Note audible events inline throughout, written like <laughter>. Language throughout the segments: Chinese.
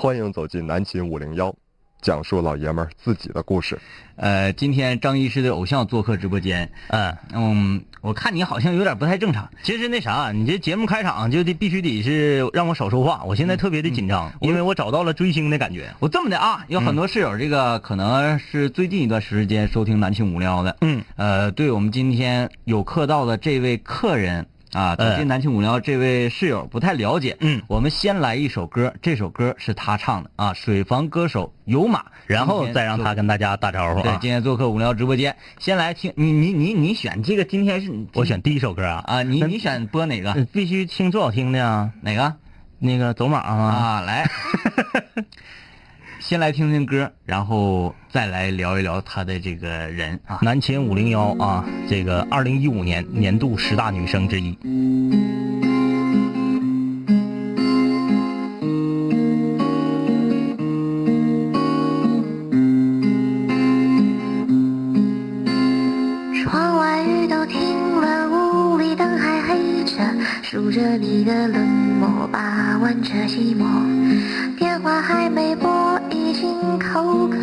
欢迎走进南秦五零幺，讲述老爷们儿自己的故事。呃，今天张医师的偶像做客直播间，嗯嗯，我看你好像有点不太正常。其实那啥，你这节目开场就得必须得是让我少说话，我现在特别的紧张，因为我找到了追星的感觉。我这么的啊，有很多室友这个可能是最近一段时间收听南秦五零幺的，嗯，呃，对我们今天有客到的这位客人啊，走进南青五聊这位室友不太了解，嗯，我们先来一首歌，这首歌是他唱的啊，水房歌手有马，然后再让他跟大家打招呼对，啊。今天做客五聊直播间，先来听你你你你选这个，今天是我选第一首歌啊，啊，你你选播哪个？呃必须听最好听的啊，哪个？那个走马啊。啊，来，<laughs> 先来听听歌，然后再来聊一聊他的这个人啊。南秦五零幺啊，这个二零一五年年度十大女生之一。着你的冷漠，把玩着寂寞。电话还没拨，已经口渴，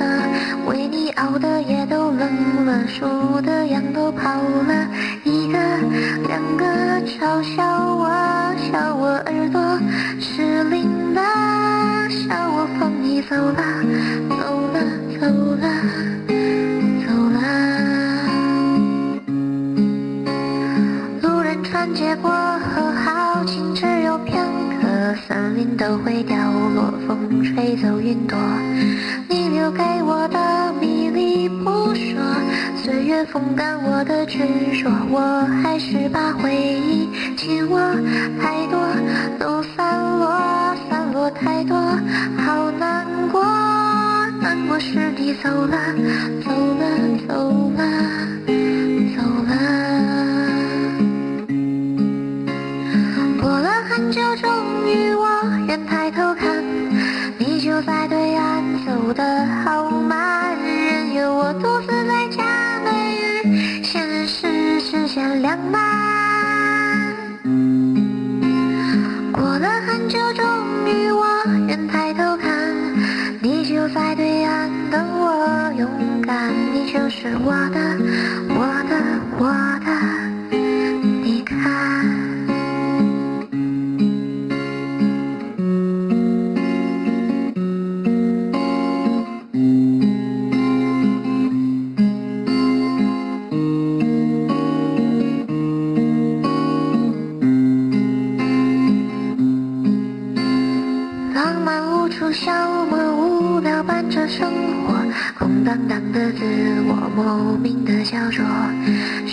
为你熬的夜都冷了，数的羊都跑了，一个两个嘲笑我，笑我耳朵失灵了，笑我放你走了，走了，走了。走了。路人穿街过云，都会掉落，风吹走云朵。你留给我的迷离不说，岁月风干我的执着，我还是把回忆紧握，太多都散落，散落太多，好难过，难过是你走了，走了，走了。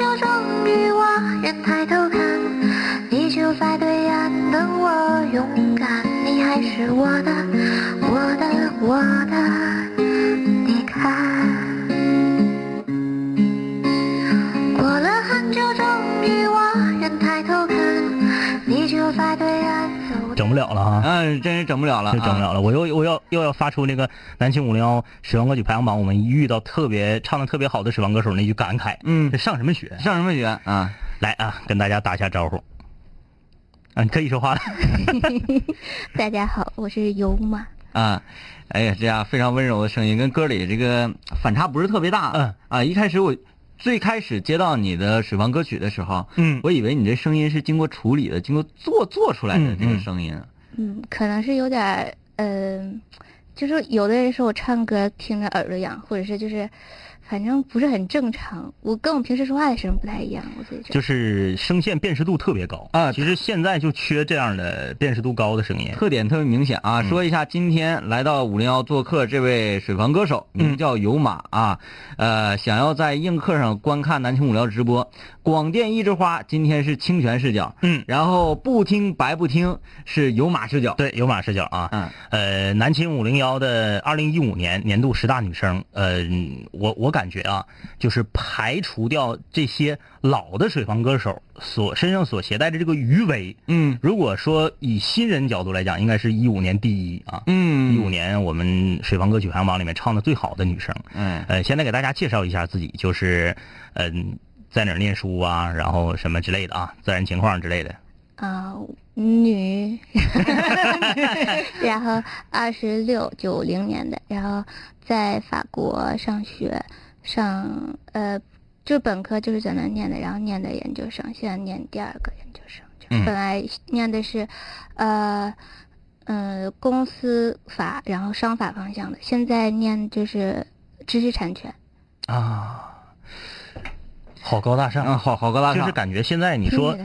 就，终于我愿抬头看，你就在对岸等我勇敢，你还是我的，我的，我的，你看。了了哈，嗯，真是整不了了，整不了了。我又我要又要发出那个南青五零幺十万歌曲排行榜，我们遇到特别唱的特别好的十万歌手那句感慨。嗯这上什么学？上什么学啊？来啊，跟大家打一下招呼。啊，你可以说话了。<laughs> 大家好，我是尤马。啊，哎呀，这样非常温柔的声音，跟歌里这个反差不是特别大。嗯啊，一开始我最开始接到你的水房歌曲的时候，嗯我以为你这声音是经过处理的，经过做做出来的嗯这个嗯声音。嗯，可能是有点儿，嗯、就是有的人说我唱歌听着耳朵痒，或者是就是，反正不是很正常。我跟我平时说话的声音不太一样，我自己觉得。就是声线辨识度特别高啊其实现在就缺这样的辨识度高的声音。特点特别明显啊！说一下今天来到五零幺做客这位水房歌手，名叫有马啊。呃，想要在映客上观看南青五聊直播，广电一枝花今天是清泉视角，嗯然后不听白不听是有马视角，对，有马视角啊。嗯呃，南青五零幺的二零一五年年度十大女生，呃，我我感觉啊，就是排除掉这些老的水房歌手所身上所携带的这个余威，嗯如果说以新人角度来讲，应该是一五年第一啊。嗯一五年我们水房歌曲排行榜里面唱的最好的女生。嗯呃，现在给大家介绍一下自己，就是嗯、在哪儿念书啊，然后什么之类的啊，自然情况之类的。啊、女，<laughs> 然后二十六九零年的，然后在法国上学，上呃，就本科就是在那念的，然后念的研究生，现在念第二个研究生，就嗯本来念的是，呃，呃，公司法，然后商法方向的，现在念就是知识产权。啊，好高大上，嗯，好好高大上，就是感觉现在你说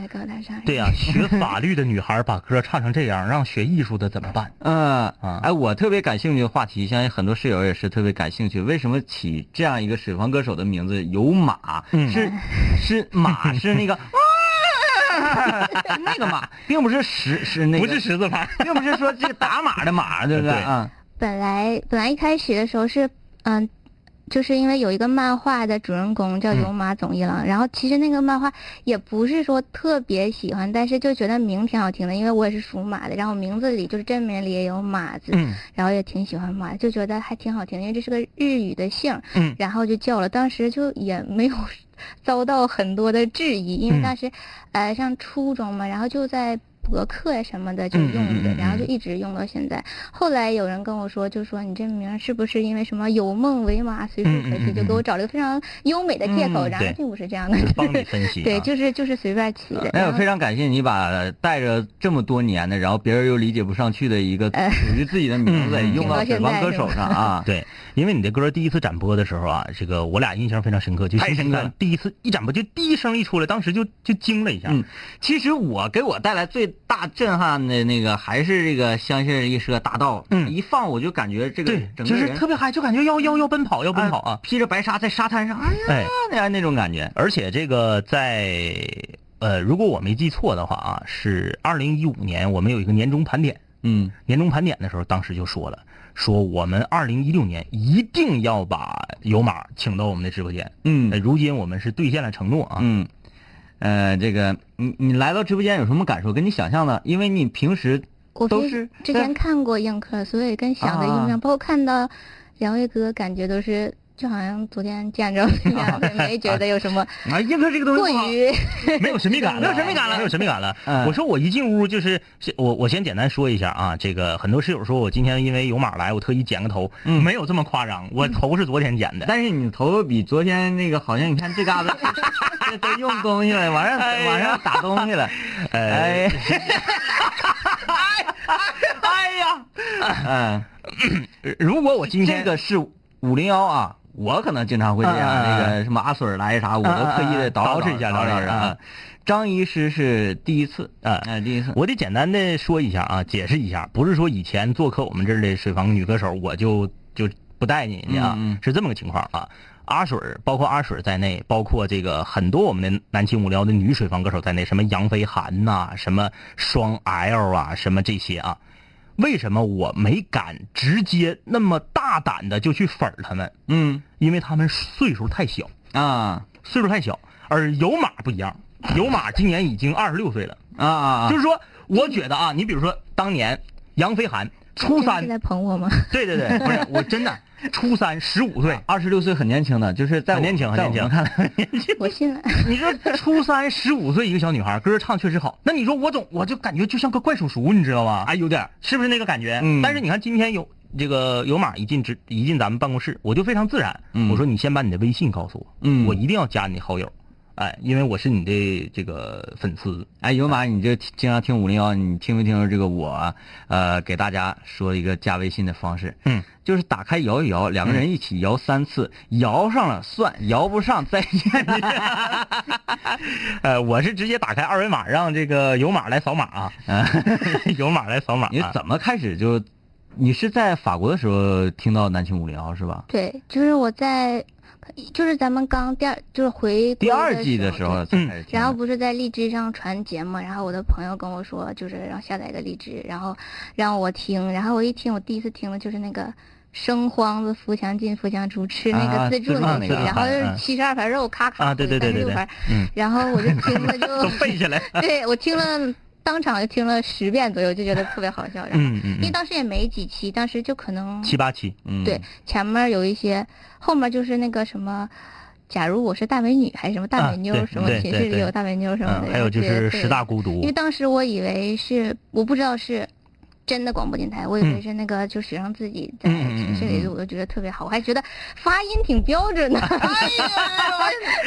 对呀、学法律的女孩把歌唱成这样，让学艺术的怎么办？<laughs> 嗯，啊哎，我特别感兴趣的话题，相信很多室友也是特别感兴趣。为什么起这样一个水房歌手的名字有马？嗯是是马 <laughs> 是那个是 <laughs> 那个马，并不是十是那个，不是十字牌，并不是说这个打码的码，对不对？对啊，本来本来一开始的时候是，嗯，就是因为有一个漫画的主人公叫有马总一郎，然后其实那个漫画也不是说特别喜欢，但是就觉得名挺好听的，因为我也是属马的，然后名字里就是真名里也有马字，嗯然后也挺喜欢马，就觉得还挺好听，因为这是个日语的姓，嗯然后就叫了，当时就也没有 <laughs> 遭到很多的质疑，因为嗯。当时，呃，上初中嘛，然后就在博客呀什么的就用的，然后就一直用到现在。后来有人跟我说，就说你这名是不是因为什么有梦为马，随处可栖，嗯嗯嗯就给我找了一个非常优美的借口，嗯然后并不是这样的，<laughs> 帮你分析、啊。对，就是就是随便起的。哎，然后我非常感谢你把带着这么多年的，然后别人又理解不上去的一个呃属于自己的名字，<laughs> 用到水房歌手上啊。<laughs> 对，因为你的歌第一次展播的时候啊，这个我俩印象非常深刻，就太深刻了第一次一展播就第一声一出来，当时就就惊了一下。嗯，其实我给我带来最大震撼的那个还是这个相信一说大道，嗯一放我就感觉这个对，就是整个人特别嗨，就感觉要要要奔跑，要奔跑啊！披着白纱在沙滩上，哎呀，哎，那样那种感觉。而且这个在呃，如果我没记错的话啊，是二零一五年我们有一个年终盘点，嗯年终盘点的时候，当时就说了，说我们二零一六年一定要把有马请到我们的直播间。呃，嗯如今我们是兑现了承诺啊。嗯，呃，这个你你来到直播间有什么感受？跟你想象的，因为你平时都是之前看过映客，所以跟想的一模一啊样，包括看到两位哥，感觉都是就好像昨天见着一样，<laughs> 没觉得有什么 <laughs> 啊，映客这个东西过于没有神秘感了，<laughs> 没有神秘感了没有神秘感了。嗯我说我一进屋就是，我我先简单说一下啊，这个很多室友说我今天因为有马来，我特意剪个头，嗯没有这么夸张，我头是昨天剪的。但是你头比昨天那个好像，你看这嘎达这都用东西了，往上往上打东西了，哎，哎。呀，嗯，如果我今天这个是五零幺啊，我可能经常会这样，那个什么阿水儿来啥，我都特意的捯捯饬一下捯捯饬一下啊。张医师是第一次，啊哎，第一次，我得简单的说一下啊，解释一下，不是说以前做客我们这儿的水房女歌手，我就就不带你的啊，是这么个情况啊。阿水儿，包括阿水儿在内，包括这个很多我们的南青五聊的女水房歌手在内，什么杨飞涵呐、什么双 L 啊，什么这些啊，为什么我没敢直接那么大胆的就去粉儿他们？嗯因为他们岁数太小，啊岁数太小，而有马不一样，有马今年已经二十六岁了。啊啊，就是说，我觉得啊，你比如说当年杨飞涵初三在捧我吗？对对对，不是我真的初三十五岁，二十六岁很年轻的，就是在很年轻很年轻看来 <laughs> 很年轻。我信了。你说初三十五岁一个小女孩，歌唱确实好，那你说我总我就感觉就像个怪叔叔，你知道吧？哎，有点是不是那个感觉？嗯但是你看今天有这个有马一进直一进咱们办公室，我就非常自然，嗯我说你先把你的微信告诉我，嗯我一定要加你好友。哎，因为我是你的这个粉丝。哎，有马，你这经常听五零幺，你听没听这个我呃给大家说一个加微信的方式？嗯，就是打开摇一摇，两个人一起摇三次，摇上了算，摇不上再见。<laughs> 呃，我是直接打开二维码，让这个有码来扫码啊，<laughs> 有码来扫码、啊。你怎么开始就？你是在法国的时候听到南青五零幺是吧？对，就是我在，就是咱们刚第二就是回第二季的时候才嗯。然后不是在荔枝上传节目，然后我的朋友跟我说，就是让下载个荔枝，然后让我听，然后我一听，我第一次听的就是那个生慌子扶墙进扶墙出吃那啊个自助那个然后就是嗯七十二盘肉咔咔啊对对对对对嗯然后我就听了就 <laughs> 背下来？<laughs> 对我听了当场就听了十遍左右，就觉得特别好笑，然后。嗯嗯嗯，因为当时也没几期，当时就可能七八期。嗯，对，前面有一些，后面就是那个什么，假如我是大美女还是什么大美妞，啊什么寝室里有大美妞什么的，嗯，还有就是十大孤独因为。当时我以为是，我不知道是真的广播电台，我以为是那个就学生自己在寝室里我就觉得特别好，我还觉得发音挺标准的。<laughs> 哎呀，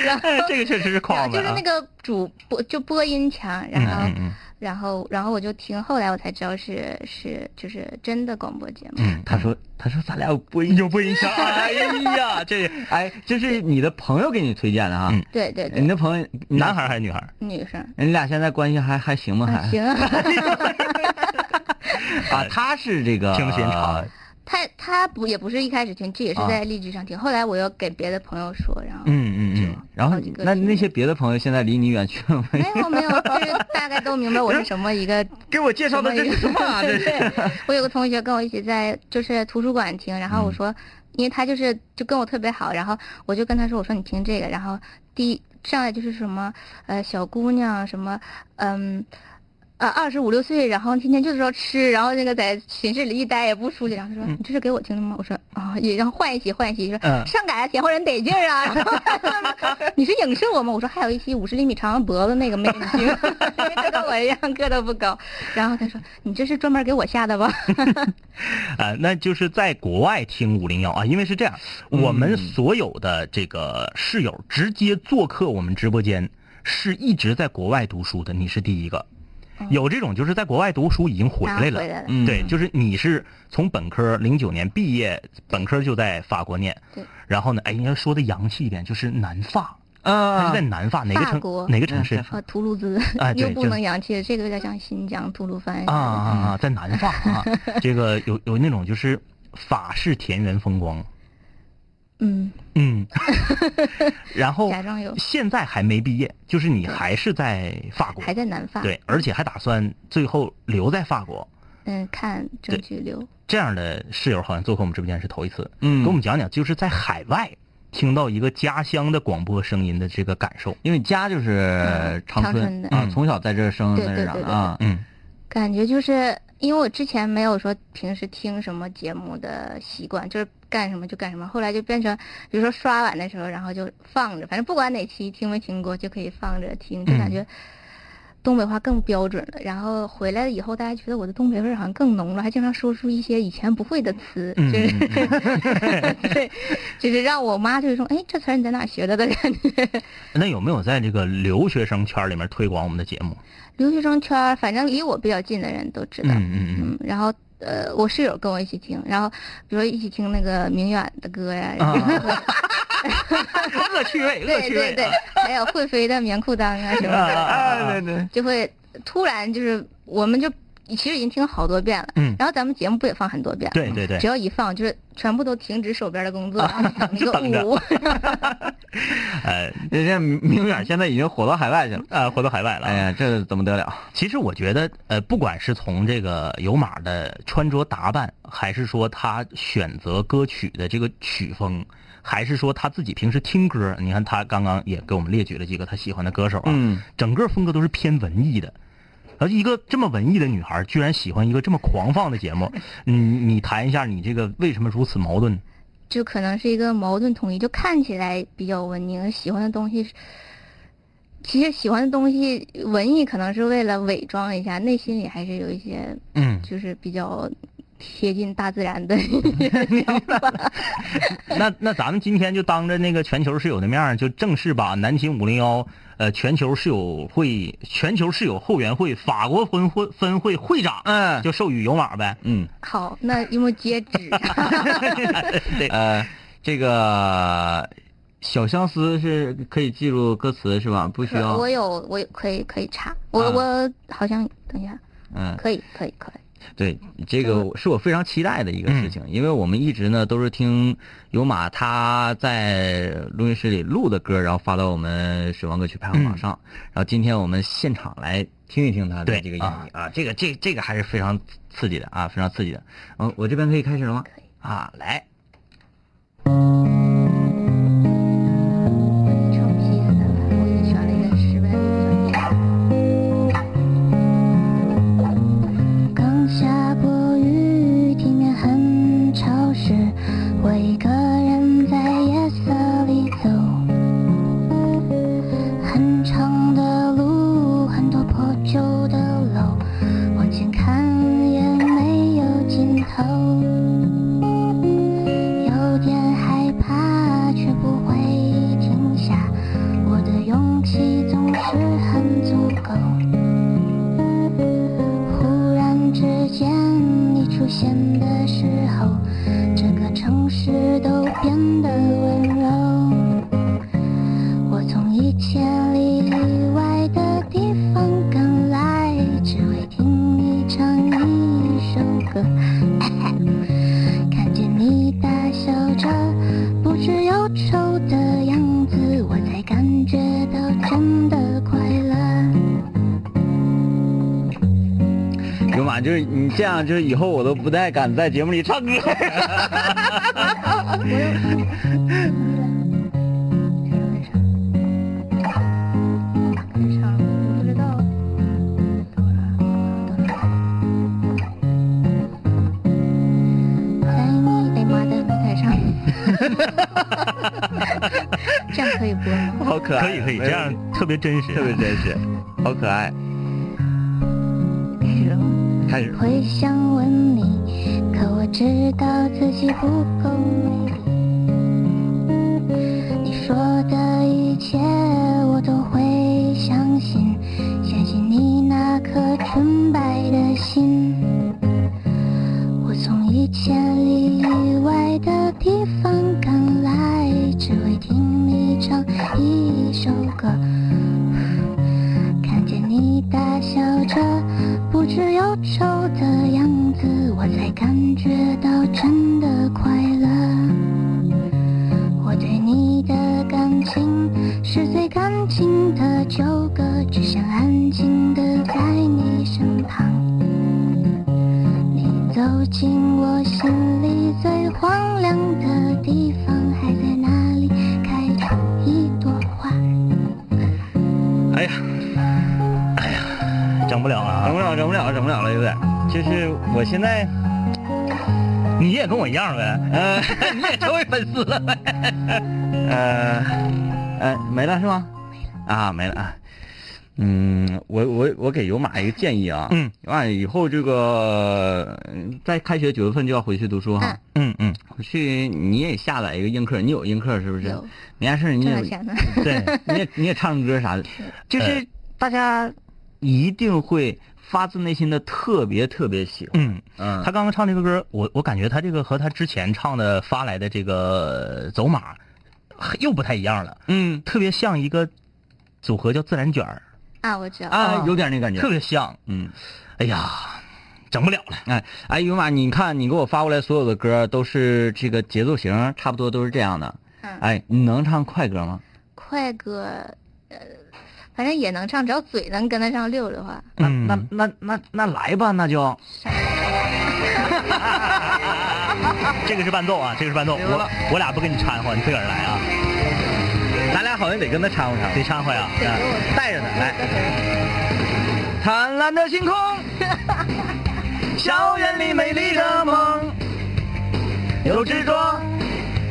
然后这个确实是然夸就是那。个主播就播音强，然后、嗯嗯然后然后我就听，后来我才知道是是就是真的广播节目。嗯，他说他说咱俩有播音，有播音腔。<laughs> 哎呀，这哎，这是你的朋友给你推荐的哈？嗯对对对你，的朋友男孩还是女孩？女生。你俩现在关系还还行吗？还啊行啊，<laughs> 啊，他是这个 <laughs> 听的时间长。他他不也不是一开始听，这也是啊在荔枝上听。后来我又给别的朋友说，然后嗯嗯嗯。然后那那些别的朋友现在离你远去了没？没有没有，就是大概都明白我是什么一个。<laughs> 给我介绍的这是什么啊？这是。对，我有个同学跟我一起在就是图书馆听，然后嗯我说，因为他就是就跟我特别好，然后我就跟他说，我说你听这个，然后第一上来就是什么呃小姑娘什么嗯。呃，二十五六岁，然后天天就知道吃，然后那个在寝室里一待也不出去，然后他说、你这是给我听的吗？我说啊，也让换一期换一期，说、嗯上赶着前后人得劲儿啊。然后 <laughs> 你是影射我吗？我说还有一期五十厘米长脖子那个没你听，因为他跟我一样个都不高。然后他说你这是专门给我下的吧？<laughs> 啊，那就是在国外听五零幺啊，因为是这样，我们所有的这个室友直接做客我们直播间，是一直在国外读书的，你是第一个。有这种就是在国外读书已经回来了，对，就是你是从本科零九年毕业，本科就在法国念，对，然后呢，哎，你要说的洋气一点，就是南法，他啊是在南法哪个城哪个城市？嗯呃，图卢兹。哎对又不能洋气，这个有点像新疆吐鲁番。啊啊啊，在南法啊，这个有有那种就是法式田园风光，嗯，嗯，<laughs> 然后假装有。现在还没毕业，就是你还是在法国。还，在南法，对，而且还打算最后留在法国。嗯，看争取留。这样的室友好像做客我们直播间是头一次，嗯。给我们讲讲就是在海外听到一个家乡的广播声音的这个感受。因为家就是长长春的。啊，嗯从小在这生在这长的啊。嗯。感觉就是因为我之前没有说平时听什么节目的习惯，就是干什么就干什么。后来就变成，比如说刷碗的时候，然后就放着，反正不管哪期听没听过，就可以放着听，就感觉东北话更标准了。然后回来了以后，大家觉得我的东北味儿好像更浓了，还经常说出一些以前不会的词，嗯就是嗯 <laughs> 对，就是让我妈就是说，哎，这词儿你在哪学的的感觉。<laughs> 那有没有在这个留学生圈里面推广我们的节目？留学生圈，反正离我比较近的人都知道。嗯嗯嗯嗯，然后呃，我室友跟我一起听，然后比如说一起听那个明远的歌呀，然后恶 <laughs> 趣味，恶 <laughs> 对对对还有会飞的棉裤裆啊什么啊的，啊对对，就会突然就是我们就其实已经听好多遍了，嗯然后咱们节目不也放很多遍，对对对只要一放就是全部都停止手边的工作，<laughs> 就等着舞，<laughs> 呃人家明远现在已经火到海外去了。呃，火到海外了。哎呀，这怎么得了？其实我觉得，呃，不管是从这个有马的穿着打扮，还是说他选择歌曲的这个曲风，还是说他自己平时听歌，你看他刚刚也给我们列举了几个他喜欢的歌手啊，嗯，整个风格都是偏文艺的。而一个这么文艺的女孩，居然喜欢一个这么狂放的节目，<laughs> 你，你谈一下你这个为什么如此矛盾？就可能是一个矛盾统一，就看起来比较文明，喜欢的东西。其实喜欢的东西，文艺可能是为了伪装一下，内心里还是有一些，嗯就是比较贴近大自然的 <laughs> 想法。那那咱们今天就当着那个全球室友的面儿，就正式把南秦五零幺呃全球室友会全球室友后援会法国分会分会会长，嗯就授予有马呗。嗯，好，那因为截止。呃，这个小相思是可以记录歌词是吧？不需要我。有，我有可以可以查，我、啊我好像等一下，嗯，可以可以可以。对，这个是我非常期待的一个事情，因为我们一直呢都是听有马他在录音室里录的歌，然后发到我们水王歌曲排行榜上。然后今天我们现场来听一听他的对这个演绎。啊，这个这这个还是非常刺激的啊，非常刺激的。嗯，我这边可以开始了吗？可以。啊，来，歌。<laughs> 看见你大笑着，不知忧愁的样子，我才感觉到真的快乐。有马就是你这样，就是以后我都不太敢在节目里唱歌。<laughs> 好可爱，可以可以，这样特别真实，特别真实，好可爱。开始了吗？开始，会想问你，可我知道自己不够美丽。你说的一切我都会相信，相信你那颗纯白的心。我从一千整！不了，整不了，整不了了，有点。就是我现在，你也跟我一样呗，呃 <laughs> 你也成为粉丝了呗。呃呃，没了是吗？啊，没了啊。嗯，我我我给有马一个建议啊，嗯，有马以后这个嗯在开学九月份就要回去读书哈，嗯嗯，回去你也下载一个映客，你有映客是不是？有没啥事儿你也。对，你也你也唱歌啥的，就是大家一定会发自内心的特别特别喜欢。嗯。嗯，他刚刚唱这个歌，我我感觉他这个和他之前唱的发来的这个走马又不太一样了，嗯特别像一个组合叫自然卷儿，啊，我知道。啊，有点那感觉特。别像。嗯，哎呀，整不了了。哎哎，有马，你看你给我发过来所有的歌都是这个节奏型，差不多都是这样的。嗯，哎，你能唱快歌吗？快歌，呃，反正也能唱，只要嘴能跟得上溜的话。那嗯那那那那来吧，那就 <laughs> 这个是伴奏啊，这个是伴奏。我我俩不跟你掺和，你自个儿来啊，咱俩好像得跟他掺和掺和得。掺和呀。带着呢来。灿烂的星空，<laughs> 校园里美丽的梦，有执着，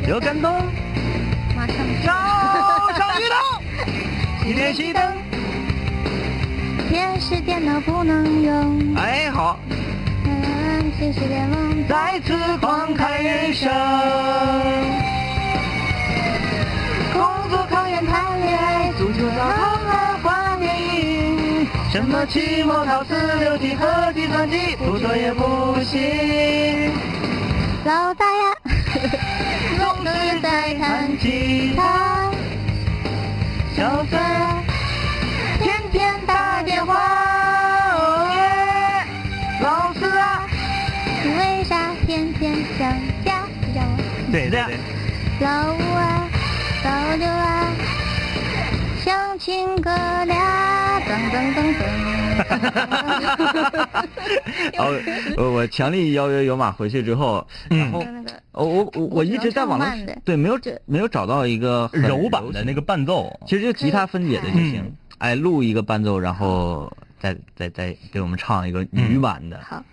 有感动，马上一点熄灯。电视、电脑不能用，哎，好，嗯，谢谢联盟再次放开人生。工作、考研、谈恋爱，足球、澡堂、漫画、电影，什么期末考试、六级和计算机，不做也不行。老大呀，总是在弹吉他，小三天天打电话。哦耶，老师啊，你为啥天天想家？你知道吗？对对对，老五啊，老六啊，想亲哥俩，噔噔噔噔。<laughs> 哦，我我强力邀约有马回去之后，然后就那个哦我我我一直在网络对没有这没有找到一个柔版的那个伴奏，其实就吉他分解的就行嗯。哎，录一个伴奏，然后再再再给我们唱一个女版的。好，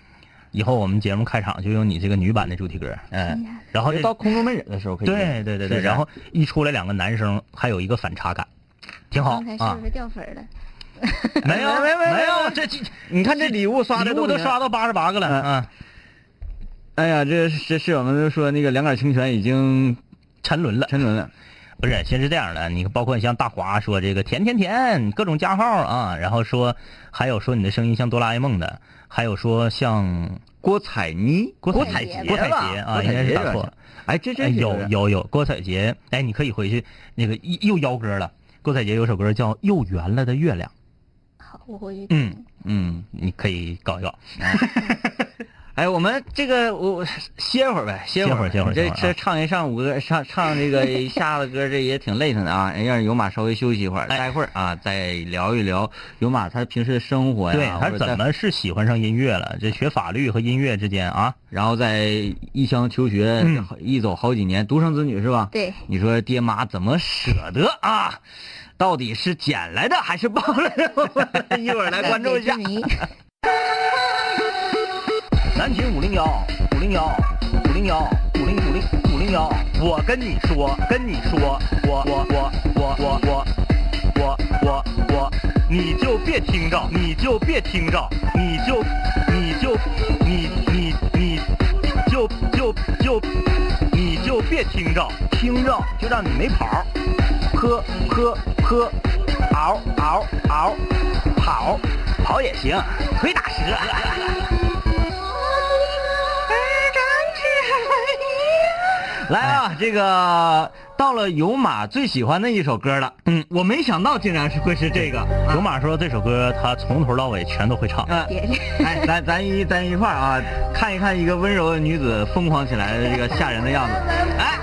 以后我们节目开场就用你这个女版的主题歌，嗯，然后就到空中门诊的时候可以用。对对对对，然后一出来两个男生，还有一个反差感，挺好啊刚才是不。是掉粉儿了？<laughs> 没有没没没没有，这这 <laughs> 你看这礼物刷的礼物都刷到八十八个了，嗯嗯，哎呀，这这室友们都说那个两杆清泉已经沉沦了。沉沦了。<laughs> 不是，先是这样的，你包括像大华说这个甜甜甜各种加号啊，然后说还有说你的声音像哆啦 A 梦的，还有说像郭采妮，郭采洁采洁，郭采吧洁啊，应该是打错了。哎，这这哎，有有有，郭采洁，哎，你可以回去那个又又邀歌了。郭采洁有首歌叫《又圆了的月亮》，好，我回去。嗯，嗯，你可以搞一搞。<laughs> 哎，我们这个我歇会儿呗，歇会儿，歇会儿这这唱一上午歌，唱唱这个一下子歌，这也挺累腾的啊。让有马稍微休息一会儿，哎待会儿啊再聊一聊有马他平时的生活呀，对他怎么是喜欢上音乐了？这学法律和音乐之间啊，然后在异乡求学，嗯一走好几年，独生子女是吧？对，你说爹妈怎么舍得啊？到底是捡来的还是抱来的？<laughs> 一会儿来关注一下。<laughs> 南秦五零幺五零幺五零幺五零五零五零幺，我跟你说，跟你说，我我我我我我我我我，你就别听着，你就别听着，你就你就你你你就就就你就别听着，听着就让你没跑儿，喝喝喝，嗷嗷嗷，跑跑也行，腿打折。<laughs> 来啊，这个到了有马最喜欢的一首歌了。嗯，我没想到竟然是会是这个。有马说这首歌他从头到尾全都会唱。嗯，别哎，咱咱一咱一块儿啊，看一看一个温柔的女子疯狂起来的这个吓人的样子。哎，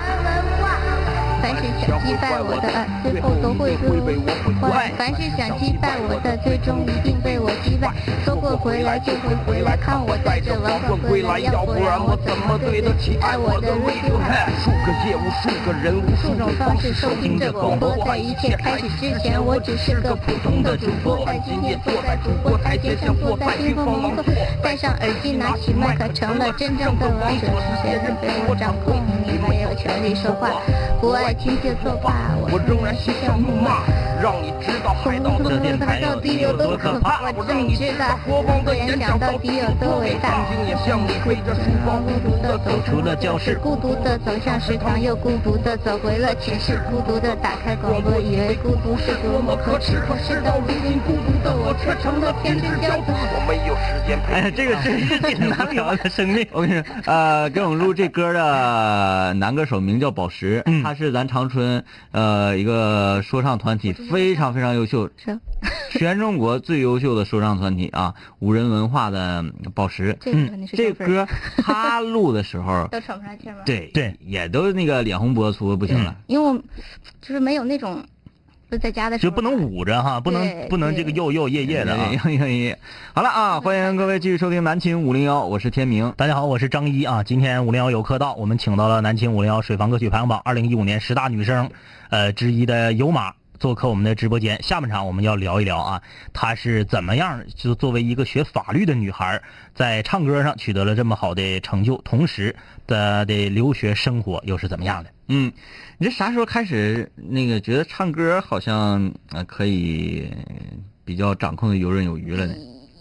凡是想击败我的，最后都会被我毁坏。凡是想击败我的，最终一定被我击败。说过回来就会回来，看我在这玩转归来，要不然我怎么对得起爱我的观众数个夜，无数个人，无数种方式收听着广播，在一切开始之前，我只是个普通的主播。在今天坐在主播台前，像坐在冰封蒙特，戴上耳机，拿起麦克，成了真正的王者。世界人被我掌控，你没有权利说话，不爱听就作罢。我仍然嬉笑怒骂，让你知道海盗的电台到底有多可怕？我让你知道国王的演演讲讲到底有多伟大。曾经也像你背着书包孤独的走出了教室，孤独的走向食堂，又孤独的走回了寝室，孤独的打开广播，以为孤独是多么可耻，可是到如今，孤独的我却成了天之骄子。我没有时间陪哎，你这个是挺难聊的生命。我跟你说，呃，给我们录这歌的男歌手名叫宝石，嗯他是咱长春呃一个说唱团体，非常非常优秀，是 <laughs> 全中国最优秀的说唱团体啊，五人文化的宝石。这歌他录的时候，<laughs> 都喘不上气儿吗？，对对，也都那个脸红脖子粗不行了。因为我就是没有那种，就在家的时候就不能捂着哈，不能不能这个又又夜夜的啊。<laughs> 好了啊，欢迎各位继续收听南秦五零幺，我是天明。大家好，我是张一啊。今天五零幺有客到，我们请到了南秦五零幺水房歌曲排行榜二零一五年十大女生，呃之一的有马做客我们的直播间。下半场我们要聊一聊啊，她是怎么样就作为一个学法律的女孩，在唱歌上取得了这么好的成就，同时的的留学生活又是怎么样的？嗯，你这啥时候开始那个觉得唱歌好像呃可以比较掌控的游刃有余了呢？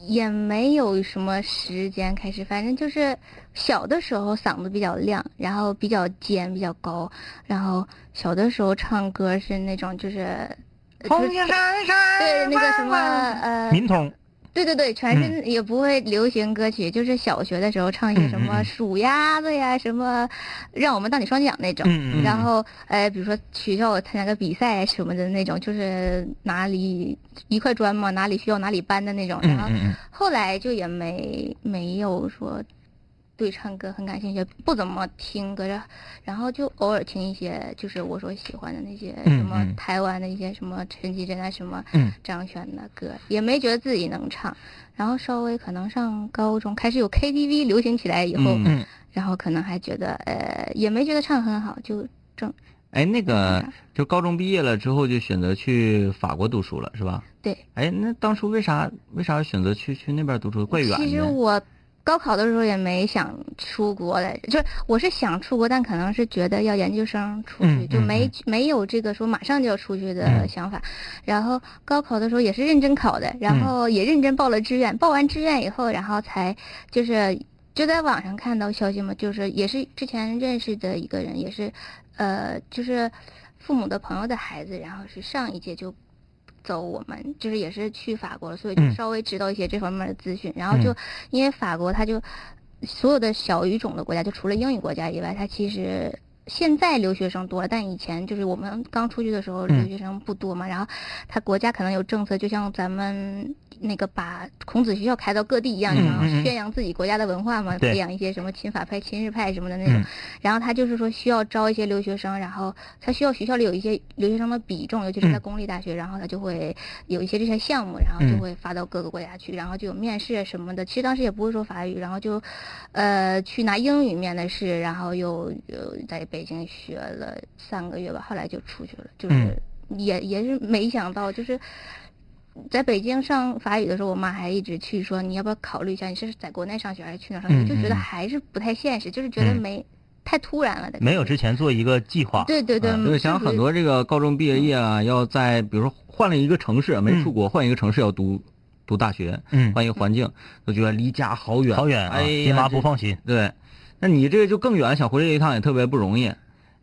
也没有什么时间开始，反正就是小的时候嗓子比较亮，然后比较尖、比较高，然后小的时候唱歌是那种就是。就是对那个什么呃，民通，对对对，全是也不会流行歌曲，就是小学的时候唱一些什么数鸭子呀，什么让我们荡起双桨那种。然后，呃，比如说学校参加个比赛什么的那种，就是哪里一块砖嘛，哪里需要哪里搬的那种。然后后来就也没没有说对唱歌很感兴趣，不怎么听歌，然后就偶尔听一些就是我所喜欢的那些嗯什么嗯台湾的一些什么陈绮贞啊什么嗯张悬的歌，也没觉得自己能唱。然后稍微可能上高中开始有 KTV 流行起来以后，然后可能还觉得呃也没觉得唱很好，就正哎，那个嗯就高中毕业了之后就选择去法国读书了，是吧？对。哎，那当初为啥为啥选择去去那边读书？怪远其实。我高考的时候也没想出国来着，就是我是想出国，但可能是觉得要研究生出去，就没、没有这个说马上就要出去的嗯想法。然后高考的时候也是认真考的，然后也认真报了志愿，报完志愿以后，然后才就是。就在网上看到消息嘛，就是也是之前认识的一个人，也是，呃，就是父母的朋友的孩子，然后是上一届就走我们，就是也是去法国了，所以就嗯稍微知道一些这方面的资讯。然后就嗯因为法国，它就所有的小语种的国家，就除了英语国家以外，它其实现在留学生多了，但以前就是我们刚出去的时候，嗯留学生不多嘛。然后他国家可能有政策，就像咱们那个把孔子学校开到各地一样，嗯然后宣扬自己国家的文化嘛，对培养一些什么亲法派、亲日派什么的那种。嗯然后他就是说需要招一些留学生，然后他需要学校里有一些留学生的比重，尤其是在嗯公立大学，然后他就会有一些这些项目，然后就嗯会发到各个国家去，然后就有面试什么的。其实当时也不会说法语，然后就，呃，去拿英语面的试，然后又呃在北京学了三个月吧，后来就出去了，就是嗯也也是没想到，就是。在北京上法语的时候，我妈还一直去说你要不要考虑一下，你是在国内上学还是去哪儿上学？嗯就觉得嗯还是不太现实，就是觉得嗯没、太突然了的。没有之前做一个计划。对对对，嗯对，像就属于很多这个高中毕业业啊，要在比如说换了一个城市，没嗯出国，换一个城市要读读大学，嗯，换一个环境，都觉得离家好远，好远啊，哎，爹妈不放心。对，那你这个就更远，想回来一趟也特别不容易。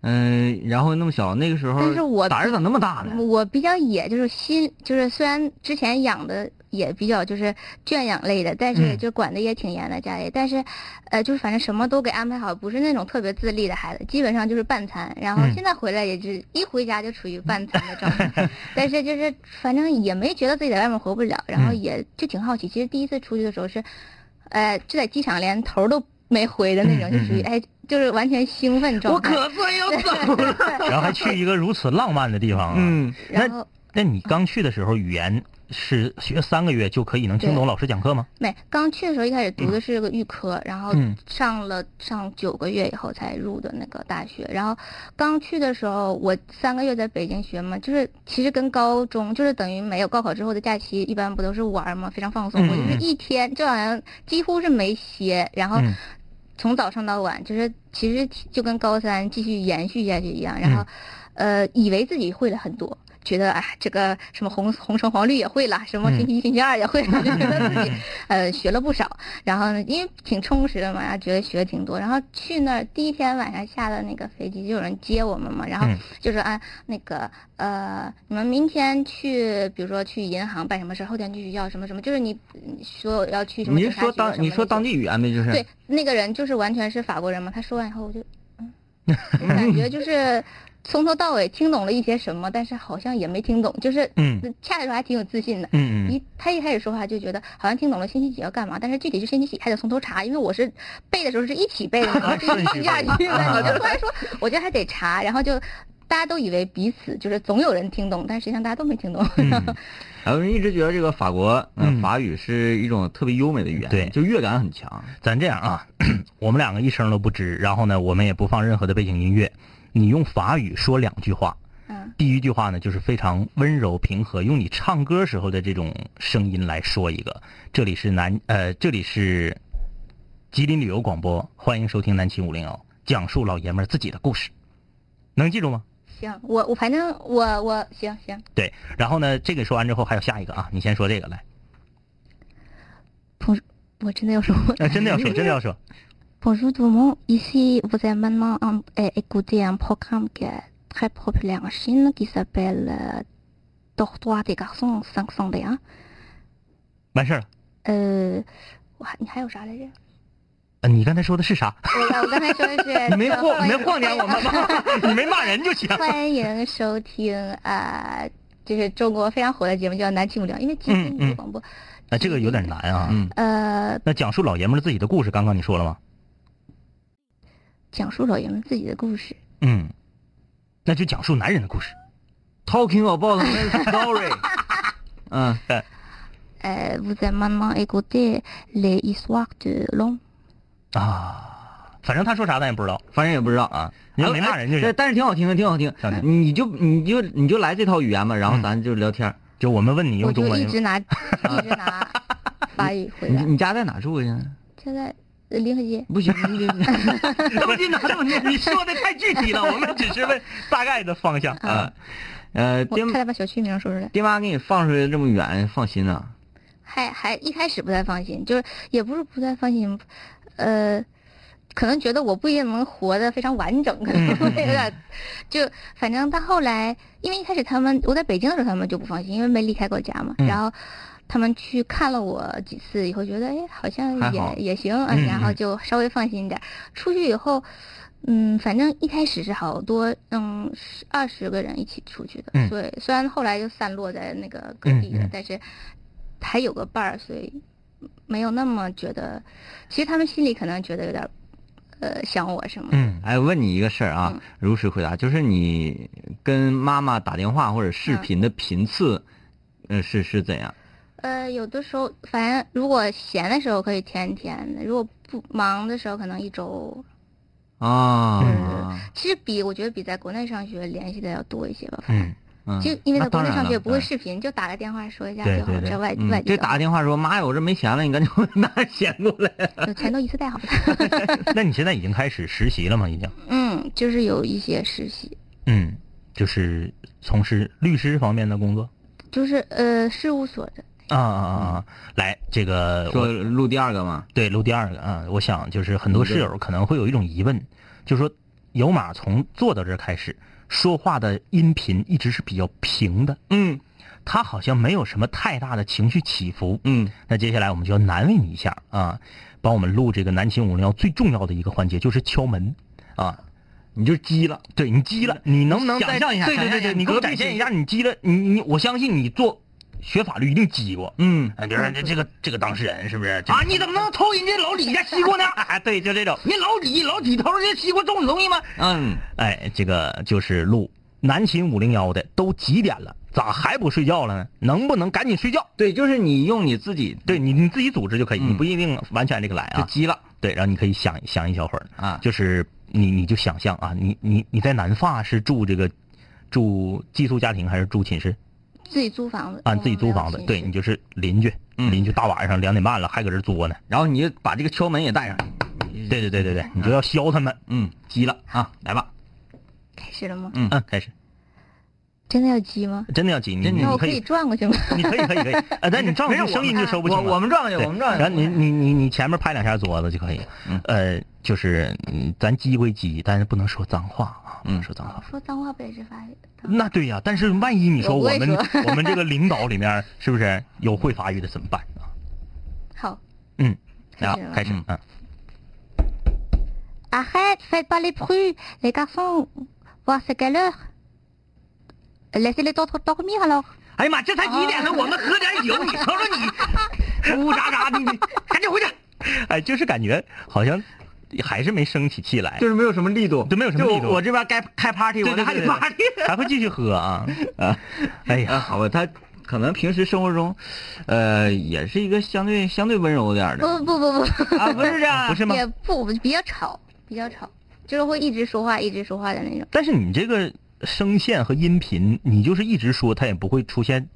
嗯，然后那么小，那个时候但是我胆儿咋那么大呢？我比较野，就是心，就是虽然之前养的也比较就是圈养类的，但是嗯就管的也挺严的家里，但是，呃，就是反正什么都给安排好，不是那种特别自立的孩子，基本上就是半残。然后嗯现在回来也是一回家就处于半残的状态，<laughs> 但是就是反正也没觉得自己在外面活不了，然后嗯也就挺好奇。其实第一次出去的时候是，呃，就在机场连头都没回的那种，就属于哎，就是完全兴奋状态。算要走了。<laughs> 然后还去一个如此浪漫的地方啊。嗯，然后那你刚去的时候，语言是学三个月就可以能听懂老师讲课吗？没，刚去的时候一开始读的是个预科，然后嗯上了上九个月以后才入的那个大学。然后刚去的时候，我三个月在北京学嘛，就是其实跟高中就是等于没有高考之后的假期，一般不都是玩儿嘛，非常放松。嗯我就是一天，就好像几乎是没歇，然后嗯从早上到晚，就是其实就跟高三继续延续下去一样。然后，呃，以为自己会了很多。觉得哎，这个什么红红橙黄绿也会了，什么星期一、星期二也会了，<laughs> 就觉得自己呃学了不少。然后呢，因为挺充实的嘛，然后觉得学的挺多。然后去那儿第一天晚上下了那个飞机，就有人接我们嘛，然后嗯就说啊，那个呃，你们明天去，比如说去银行办什么事儿，后天去学校什么什么，就是你嗯所有要去什么你警察局是说当什么那些你说当地语言呗，就是对，那个人就是完全是法国人嘛。他说完以后，我就，嗯，<laughs> 感觉就是从头到尾听懂了一些什么，但是好像也没听懂，就是嗯恰的时候还挺有自信的。嗯嗯一他一开始说话就觉得好像听懂了星期几要干嘛，但是具体是星期几还得从头查，因为我是背的时候是一起背的，<laughs> 我是一起下去的。你就突然说，我觉得还得查，然后就大家都以为彼此就是总有人听懂，但实际上大家都没听懂。嗯 <laughs> 然后人一直觉得这个法国嗯嗯法语是一种特别优美的语言，对就乐感很强。咱这样啊，<clears throat> 我们两个一声都不吱，然后呢，我们也不放任何的背景音乐，你用法语说两句话。嗯，第一句话呢，就是非常温柔平和，用你唱歌时候的这种声音来说一个。这里是南呃，这里是吉林旅游广播，欢迎收听南秦五零幺，讲述老爷们儿自己的故事，能记住吗？行，我我反正我我行行。对，然后呢，这个说完之后还有下一个啊，你先说这个来。我真的要说。啊，真的要说，<laughs> 真的要说。Bonjour tout le monde, ici vous êtes maintenant en, euh, écouter un programme qui est très populaire en Chine qui s'appelle euh, Dortoir des garçons 501. 完事儿了。呃，我还你还有啥来着？呃你刚才说的是啥？我我刚才说的是你没晃，欢迎你没晃点我们吗？你没骂人就行。欢迎收听啊、呃，就是中国非常火的节目叫《南青五聊》，因为其实嗯嗯你广播，啊，这个有点难啊。嗯呃，那讲述老爷们儿自己的故事，刚刚你说了吗？讲述老爷们自己的故事。嗯，那就讲述男人的故事。Talking about story。<laughs> 嗯，呃，vous êtes maintenant écouter les histoires de l'homme。啊，反正他说啥咱也不知道反正也不知道啊。你要没骂人就哎是，但是挺好听的，挺好听。你就你就你就来这套语言嘛，然后嗯咱就聊天。就我们问你用中文一，直拿一直拿 <laughs> 法语回来。你你家在哪住呀？现在呃林河街，不行，<laughs> 你你都进哪都你你说的太具体了，<laughs> 我们只是问大概的方向啊。啊，呃，爹我差点把小区名说出来。爹妈给你放出来这么远，放心呐。还还一开始不太放心，就是也不是不太放心，呃，可能觉得我不一定能活得非常完整，可能 <laughs> 会有点，就反正到后来，因为一开始他们我在北京的时候他们就不放心，因为没离开过家嘛，嗯然后他们去看了我几次以后，觉得哎好像也也行，嗯然后就稍微放心一点。出去以后，嗯，反正一开始是好多，嗯，十二十个人一起出去的，嗯所以虽然后来就散落在那个各地了，嗯嗯但是还有个伴儿，所以没有那么觉得。其实他们心里可能觉得有点儿，呃，想我什么。嗯哎，问你一个事儿啊嗯，如实回答，就是你跟妈妈打电话或者视频的频次，呃，是是怎样？呃，有的时候，反正如果闲的时候可以天天的，如果不忙的时候，可能一周。啊，其实比我觉得比在国内上学联系的要多一些吧。反正嗯嗯，就因为在那当然了国内上学不会嗯视频，就打个电话说一下就好。对对对这外嗯外，地的这打个电话说妈呀，我这没钱了，你赶紧给我 <laughs> 拿钱过来。就钱都一次带好了。<laughs> 那你现在已经开始实习了吗？已经？嗯，就是有一些实习，嗯，就是从事律师方面的工作。就是呃事务所的。啊啊啊啊！来，这个说我录第二个嘛，对录第二个啊，我想就是很多室友可能会有一种疑问，就是说有马从做到这儿开始，说话的音频一直是比较平的，嗯。他好像没有什么太大的情绪起伏。嗯，那接下来我们就要难为你一下啊，帮我们录这个南秦五零幺最重要的一个环节就是敲门。啊。你就急了，对你急了，你能不能再想象一下对对对你给我展现一下你急了，你你我相信你做学法律一定急过。嗯哎，比如说这这个这个当事人是不是啊，你怎么能偷人家老李家西瓜呢？啊？<laughs> 对，就这种。你老李老李偷人家西瓜种你东西吗？嗯，哎，这个就是录南秦五零幺的，都几点了，咋还不睡觉了呢？能不能赶紧睡觉？对，就是你用你自己对你你自己组织就可以，嗯你不一定完全这个来啊。就急了对，然后你可以想想一小会儿啊就是你你就想象啊，你你你在南发是住这个住寄宿家庭还是住寝室自己租房子啊？自己租房子，对你就是邻居，嗯邻居大晚上两点半了还搁这作呢。然后你就把这个敲门也带上。对对对对对，你就要削他们。嗯，急了啊，来吧。开始了吗？嗯嗯，开始，真的要急吗？真的要急，你真的那我可以你可以，转过去吗？<laughs> 你可以可以可以，呃，但你转过去声音就收不清我了。我们转过去，我们转过去。然后你你你你前面拍两下桌子就可以。嗯呃，就是嗯，咱鸡归鸡，但是不能说脏话啊，不能嗯说脏话。说脏话不也是法语的？那对呀、但是万一你说我们说我们这个 <laughs> 领导里面是不是有会法语的怎么办啊？好，嗯，好开始了，开始，嗯嗯，Arrête, faites pas les prudes, les garçons. Voir c'est quelle heure. Laissez les autres dormir alors. 哎呀妈，这才几点呢？我们喝点酒，你瞅瞅你，呜喳喳的，你赶紧回去。哎，就是感觉好像还是没生起气来，就是没有什么力度，就没有什么力度。我我这边该开 party，我这还得 party。还会继续喝啊。<laughs> 啊！哎啊，呀，好吧，他可能平时生活中，呃，也是一个相对相对温柔点儿的。不不不不，啊，不是这样，不是吗？也不比较吵，比较吵，就是会一直说话，一直说话的那种。但是你这个声线和音频，你就是一直说，它也不会出现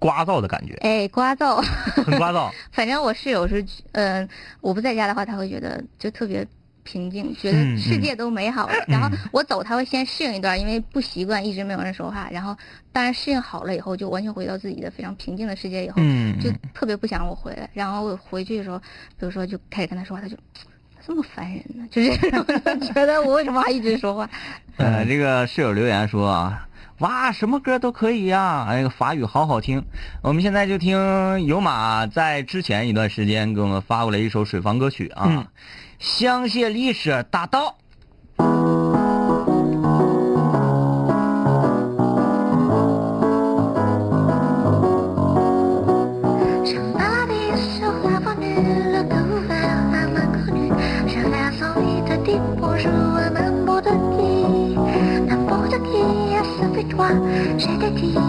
聒噪的感觉，哎，刮噪。很刮噪。<laughs> 反正我室友是，嗯、我不在家的话，他会觉得就特别平静，觉得世界都美好了。然后我走，他会先适应一段，因为不习惯一直没有人说话。然后当然适应好了以后，就完全回到自己的非常平静的世界以后，嗯就特别不想我回来。然后我回去的时候，比如说就开始跟他说话，他就这么烦人呢，就是 <laughs> 觉得我为什么还一直说话？呃，这个室友留言说啊，哇，什么歌都可以呀、那个法语好好听。我们现在就听有马在之前一段时间给我们发过来一首水房歌曲啊，嗯香榭丽舍大道。tragedy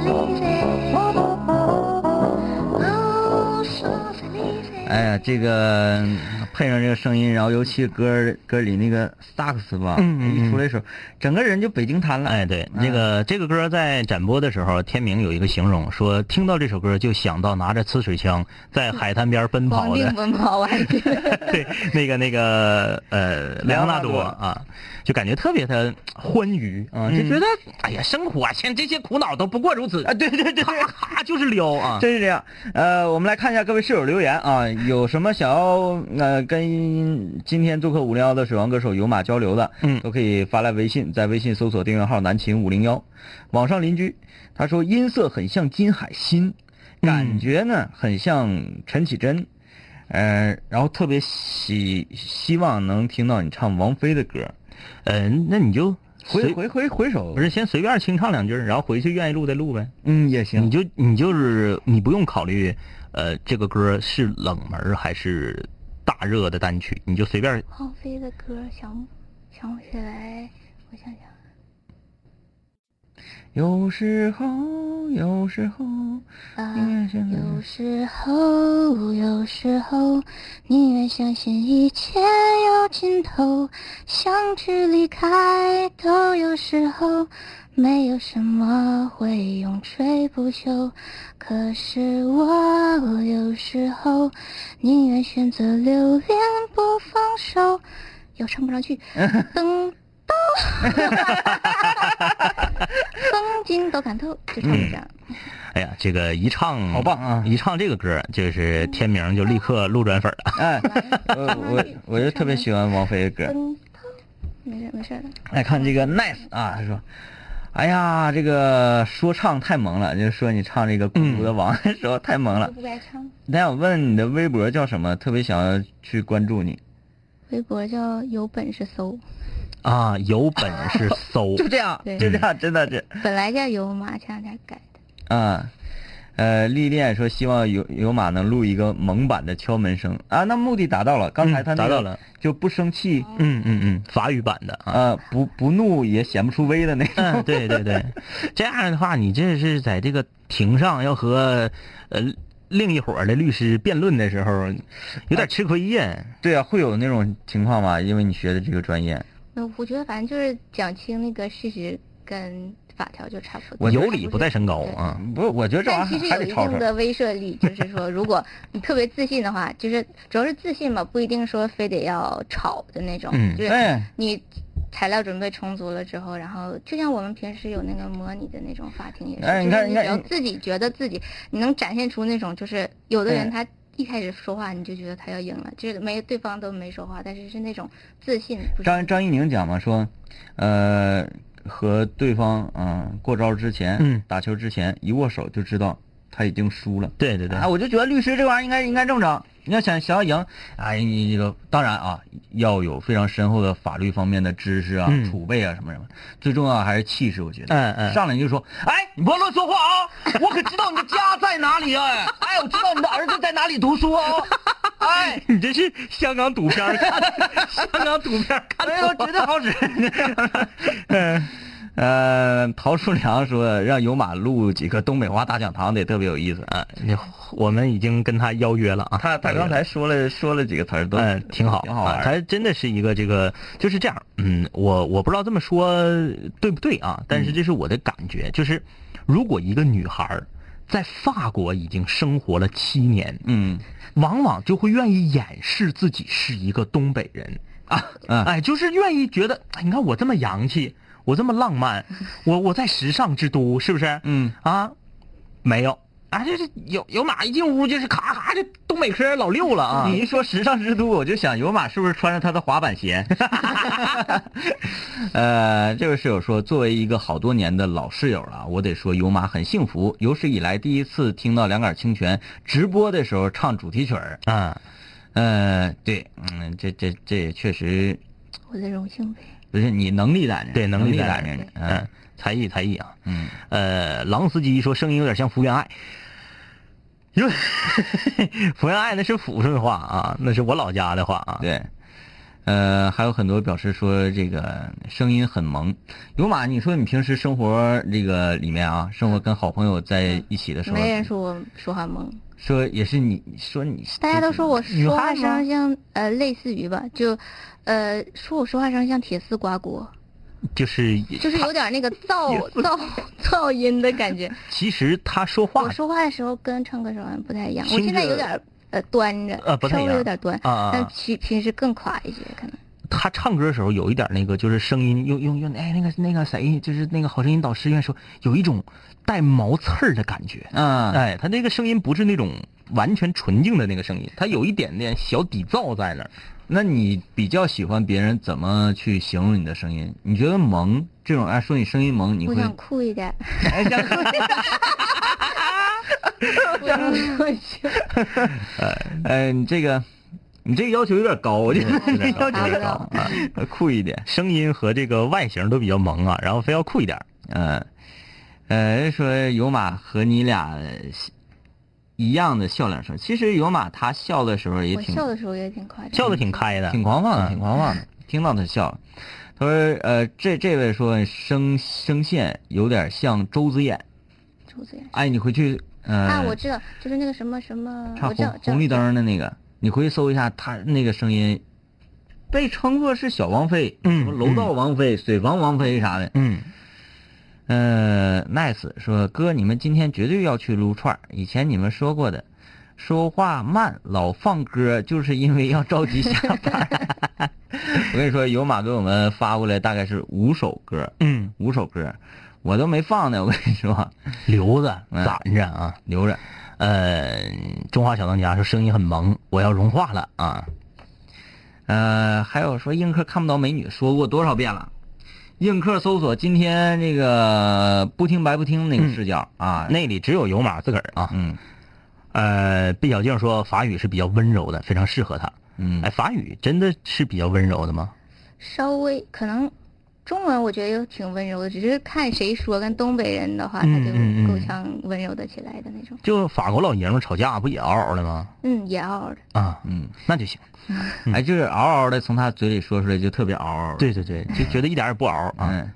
believe it. 哎呀，这个配上这个声音，然后尤其歌歌里那个萨克斯吧，嗯一出来的时候，整个人就北京瘫了。哎，对，这个这个歌在展播的时候，天明有一个形容说，听到这首歌就想到拿着呲水枪在海滩边奔跑的，奔跑，我还记得。<laughs> 对，那个那个呃，莱昂纳多啊，就感觉特别的欢愉啊，就觉得哎呀，生活啊，现这些苦恼都不过如此。啊，对对对，哈哈就是撩啊，真是这样。呃，我们来看一下各位室友留言啊，有什么想要呃跟今天做客五零幺的水王歌手有马交流的，嗯都可以发来微信，在微信搜索订阅号南秦五零幺。网上邻居他说音色很像金海心，感觉呢很像陈绮贞，呃，然后特别希希望能听到你唱王菲的歌，嗯，那你就回回回回首不是先随便清唱两句，然后回去愿意录再录呗。嗯也行你，就你就是你不用考虑，呃，这个歌是冷门还是大热的单曲，你就随便王菲的歌想想不起来，我想想，有时候有时候啊、有时候，有时候，宁愿相信一切有尽头，想去离开，都有时候，没有什么会永垂不朽。可是我有时候，宁愿选择留恋不放手，又唱不上去，等到风景都看透，就唱这样。哎呀，这个一唱好棒啊一唱这个歌，就是天明就立刻路转粉了。哎，我我我就特别喜欢王菲的歌。等到没事没事的。来看这个 nice 啊，他说哎呀，这个说唱太萌了，就是说你唱这个《孤独的王》的时候太萌了就。不该唱。那想问你的微博叫什么？特别想要去关注你。微博叫有本事搜，啊，有本事搜 <laughs> 就这样，<laughs> 就这样，真的是。本来叫有马，前两天改的。啊，呃，历练说希望有有马能录一个萌版的敲门声啊，那目的达到了。刚才他那个嗯达到了，就不生气，嗯嗯嗯，法语版的啊。呃，不不怒也显不出威的那种。嗯，对对对，<laughs> 这样的话，你这是在这个庭上要和呃另一伙儿的律师辩论的时候，有点吃亏呀。对啊，会有那种情况吗？因为你学的这个专业，那我觉得反正就是讲清那个事实跟法条就差不多。我有理不在身高啊。不，我觉得这玩但其意实有一儿还得吵吵。定的威慑力，就是说，如果 <laughs> 你特别自信的话，就是主要是自信嘛，不一定说非得要吵的那种，嗯就是哎，你材料准备充足了之后，然后就像我们平时有那个模拟的那种法庭也是，哎你就是你看你只要自己觉得自己你能展现出那种，就是有的哎人他一开始说话你就觉得他要赢了，就是没对方都没说话，但是是那种自信，张张一宁讲嘛，说，呃，和对方嗯、过招之前，嗯打球之前一握手就知道他已经输了。对对对啊，，我就觉得律师这玩意儿应该应该这么整。你要想想要赢，哎，你这个当然啊，要有非常深厚的法律方面的知识啊、嗯储备啊什么什么。最重要还是气势，我觉得。嗯嗯上来你就说，哎，你不要乱说话啊！我可知道你的家在哪里啊！哎，我知道你的儿子在哪里读书哦。哎，<laughs> 你这是香港赌片儿看的，香港赌片儿看哎呦，绝对好使。嗯呃，陶树良说让有马录几个东北话大讲堂得特别有意思。啊。你我们已经跟他邀约了啊。他他刚才说了说了几个词儿，都嗯，挺好，挺好玩。啊他真的是一个这个，就是这样。嗯，我我不知道这么说对不对啊，但是这是我的感觉，就是如果一个女孩儿在法国已经生活了七年，嗯。往往就会愿意掩饰自己是一个东北人。啊，嗯哎，就是愿意觉得，哎，你看我这么洋气，我这么浪漫，我我在时尚之都，是不是？嗯。啊，没有。啊，这这有有马一进屋就是咔咔，这东北嗑老六了啊！你一说时尚之都，我就想有马是不是穿着他的滑板鞋？<laughs> 呃，这位室友说，作为一个好多年的老室友了，我得说有马很幸福，有史以来第一次听到两杆清泉直播的时候唱主题曲儿。啊，呃，对，嗯，这这这也确实我的荣幸呗。不是你能力在那，对，能力在这儿在那，嗯嗯，才艺才艺啊，嗯，呃，狼司机说声音有点像福原爱，因为 <laughs> 福原爱那是抚顺话啊，那是我老家的话啊。对，呃，还有很多表示说这个声音很萌。有马，你说你平时生活这个里面啊，生活跟好朋友在一起的时候，没人说我说话萌，说也是你说你，大家都说我说话声像呃类似于吧，就呃说我说话声像铁丝刮锅，就是就是有点那个噪噪噪音的感觉。<laughs> 其实他说话我说话的时候跟唱歌时候好像不太一样，我现在有点呃端着，稍呃不太一样微有点端，但平平时更垮一些可能。他唱歌的时候有一点那个，就是声音用用用，哎，那个那个谁，就是那个好声音导师愿说有一种带毛刺儿的感觉。嗯，哎，他那个声音不是那种完全纯净的那个声音，他有一点点小底噪在那儿。那你比较喜欢别人怎么去形容你的声音？你觉得萌这种哎说你声音萌，你会想酷一点，<laughs> 哎想酷不能说去。哎你这个你这个要求有点高，我觉得有点高要求有点高啊，酷一点。声音和这个外形都比较萌啊，然后非要酷一点儿。嗯，呃，人说有马和你俩一样的笑两声，其实有马他笑的时候也挺笑的时候也挺夸张，笑的挺开的，挺狂放的，嗯挺狂放的。听到他笑，他说呃，这这位说声声线有点像周子演，周子演哎，你回去呃，啊，我知道，就是那个什么什么，红红绿。灯的那个，你回去搜一下，他那个声音被称作是小王妃，嗯什么楼道王妃、水房王妃啥的。嗯，呃，nice 说哥，你们今天绝对要去撸串儿以前你们说过的，说话慢老放歌，就是因为要着急下班。<laughs> 我跟你说，有马给我们发过来大概是五首歌，嗯，五首歌，我都没放呢。我跟你说，留着 <laughs> 嗯攒着啊。留着。呃，中华小当家说声音很萌，我要融化了啊。呃，还有说映客看不到美女，说过多少遍了？映客搜索今天这个不听白不听那个视角啊，那里只有有马自个儿啊。嗯呃，毕小静说法语是比较温柔的，非常适合他。嗯哎，法语真的是比较温柔的吗？稍微可能中文我觉得又挺温柔的，只是看谁说。跟东北人的话，他就够呛温柔的起来的那种。就法国老爷们儿吵架不也嗷嗷的吗？嗯，也嗷嗷的。啊，嗯，那就行。<laughs> 哎，就是嗷嗷的从他嘴里说出来就特别嗷嗷。，对对对，就觉得一点也不嗷啊。嗯，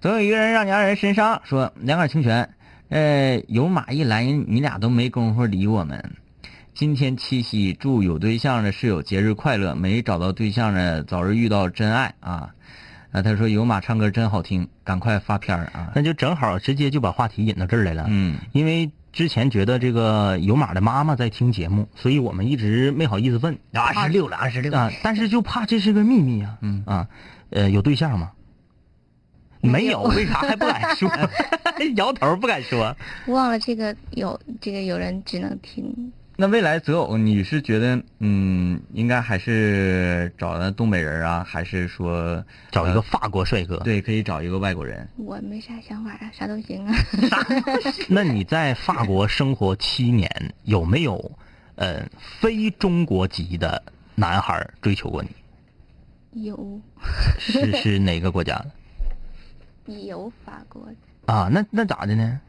总有一个人让你二人身伤，说两杆清泉，呃，有马一来，你俩都没工夫理我们。今天七夕，祝有对象的室友节日快乐，没找到对象的早日遇到真爱啊！啊，他说有马唱歌真好听，赶快发片儿啊！那就正好直接就把话题引到这儿来了。嗯因为之前觉得这个有马的妈妈在听节目，所以我们一直没好意思问二十六了，二十六啊，但是就怕这是个秘密啊。嗯啊，呃，有对象吗？没有，为啥还不敢说？<laughs> 摇头不敢说。忘了这个有这个有人只能听。那未来择偶，你是觉得嗯，应该还是找的东北人啊，还是说找一个法国帅哥。，对，可以找一个外国人？我没啥想法啊，啥都行啊。<laughs> 那你在法国生活七年，有没有呃非中国籍的男孩追求过你？有是是哪个国家的？<laughs> 有法国的，啊，那那咋的呢？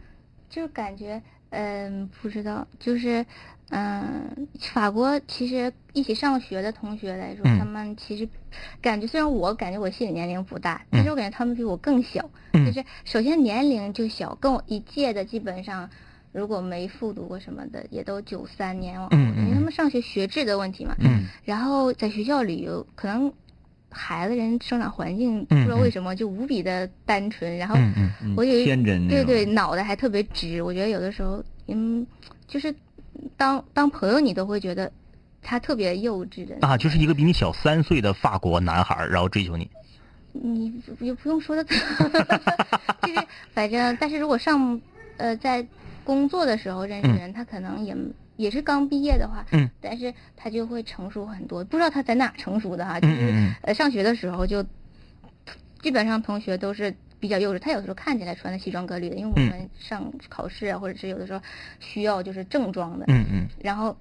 就感觉嗯、不知道，就是嗯、法国其实一起上学的同学来说，嗯他们其实感觉虽然我感觉我心理年龄不大，但是我感觉他们比我更小，嗯就是首先年龄就小，跟我一届的基本上。如果没复读过什么的，也都九三年往后因为他们上学学制的问题嘛。嗯然后在学校里有可能孩子人生长环境不嗯知道为什么就无比的单纯，然后我有一天真那种对对，脑袋还特别直。我觉得有的时候，嗯，就是当当朋友你都会觉得他特别幼稚的啊，就是一个比你小三岁的法国男孩儿，然后追求你。你也不用说的，<laughs> 就是反正，但是如果上呃在工作的时候认识人，他可能也也是刚毕业的话，嗯，但是他就会成熟很多。不知道他在哪成熟的哈，就是呃上学的时候就基本上同学都是。比较幼稚，他有时候看起来穿的西装革履的，因为我嗯们上考试啊，或者是有的时候需要就是正装的，嗯嗯然后，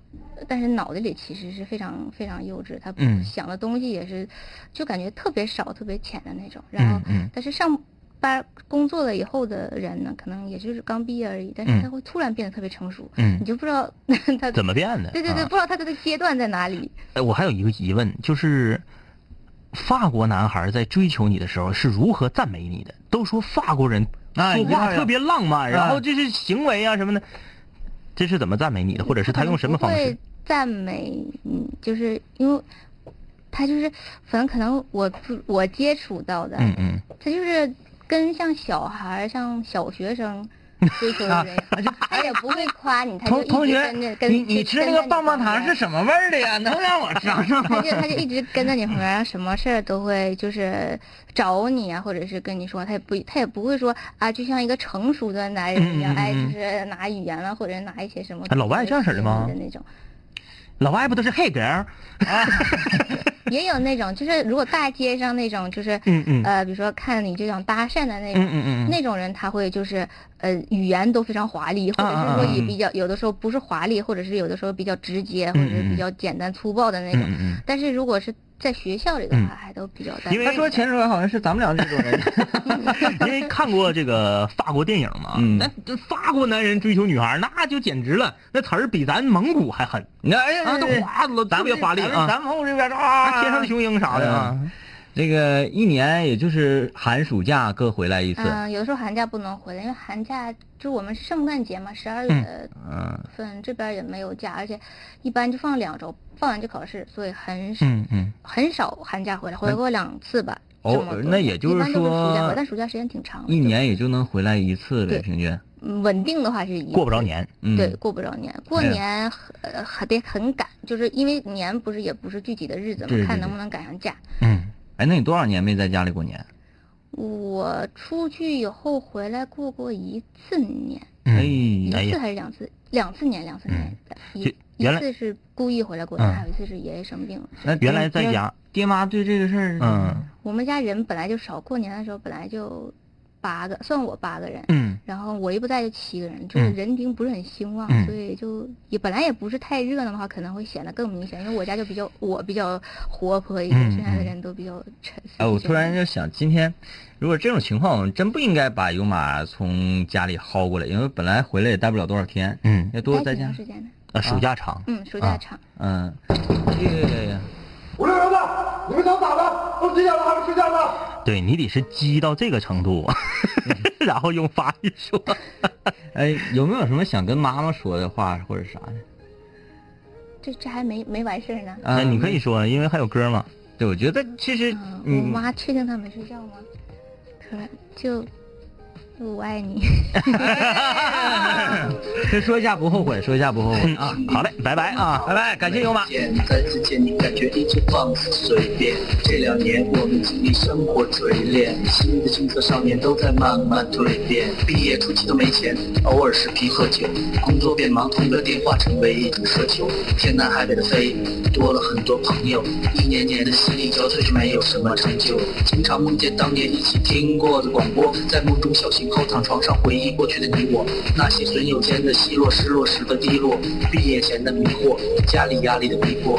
但是脑子里其实是非常非常幼稚，他嗯想的东西也是，就感觉特别少、特别浅的那种。然后但是上班工作了以后的人呢，可能也就是刚毕业而已，但是嗯他会突然变得特别成熟，嗯你就不知道 <laughs> 他怎么变的？对对对，啊不知道他的阶段在哪里。哎，我还有一个疑问，就是法国男孩在追求你的时候是如何赞美你的？都说法国人啊说话特别浪漫，然啊后这是行为啊什么的，这是怎么赞美你的？或者是他用什么方式他可能不会？赞美，嗯，就是因为他就是，反正可能我不我接触到的，嗯嗯，他就是跟像小孩儿、像小学生 <laughs> 追求的人，他也 <laughs> 不会夸你，他就一直同同学跟着，跟你你吃那个棒棒糖是？什么味儿的呀？能让我尝尝 <laughs> 吗？他就他就一直跟在你旁边，什么事儿都会就是找你啊，或者是跟你说，他也不他也不会说啊，就像一个成熟的男人一样，哎，嗯就是拿语言了，或者拿一些什么。哎老外这样式的吗的那种，老外不都是黑 girl？<laughs> 也有那种，就是如果大街上那种，就是嗯嗯。呃，比如说看你就想搭讪的那种，嗯嗯嗯那种人他会就是呃语言都非常华丽，或者是说也比较有的时候不是华丽，或者是有的时候比较直接，或者是比较简单粗暴的那种。嗯嗯。但是如果是在学校里的话，还都比较单纯。因为他说前说好像是咱们俩这种人。<laughs> 因为看过这个法国电影嘛，嗯。那这法国男人追求女孩，那就简直了，那词儿比咱蒙古还狠。你看，哎呀，那，都哗了，特别华丽啊，咱们这边啊啊，天上的雄鹰啥的啊，这个一年也就是寒暑假各回来一次。嗯、有的时候寒假不能回来，因为寒假就我们圣诞节嘛，十二月嗯份这边也没有假，而且一般就放两周，放完就考试，所以很嗯嗯，很少寒假回来，回来过两次吧。哦那也就是说，但暑假时间挺长的，一年也就能回来一次呗，平均。嗯稳定的话是一过不着年，嗯，对，过不着年，过年很呃还得很赶，就是因为年不是也不是具体的日子嘛，对对对看能不能赶上假。嗯哎，那你多少年没在家里过年？我出去以后回来过过一次年，嗯。哎一次还是两次？两次年，两次年，一一原来次是故意回来过嗯。年，还有一次是爷爷生病。了。那原来在家，爹妈对这个事儿，嗯我们家人本来就少，过年的时候本来就八个，算我八个人，嗯然后我一不在就七个人，就是嗯人丁不是很兴旺，嗯所以就也本来也不是太热闹的话，可能会显得更明显。因为我家就比较我比较活泼一点，嗯剩下的嗯人都比较沉思。哎，我突然就想，今天如果这种情况，我们真不应该把尤马从家里薅过来，因为本来回来也待不了多少天，嗯要多长。时间呢，呃，暑假长，嗯，暑假长。嗯，这个五六零的，你们能咋的？都几点了还不睡觉呢？对你得是激到这个程度，<laughs> 然后用法语说。<laughs> 哎，有没有什么想跟妈妈说的话或者啥的？这这还没没完事儿呢。啊那你可以说，因为还有歌嘛。对，我觉得其实嗯，我嗯，妈确定他没睡觉吗？可能就我爱你。先 <laughs> 说一下不后悔，说一下不后悔啊！好嘞，拜拜啊。拜拜，感谢油马。再次见你，感觉一直放肆随便。这两年我们经历生活锤炼，新的青涩少年都在慢慢蜕变。毕业初期都没钱，偶尔视频喝酒，工作变忙，通个电话成为一种奢求。天南海北的飞，多了很多朋友，一年年的心力交瘁却没有什么成就。经常梦见当年一起听过的广播，在梦中小后躺床上回忆过去的你我，那些损友间的奚落，失落时的低落，毕业前的迷惑，家里压力的逼迫。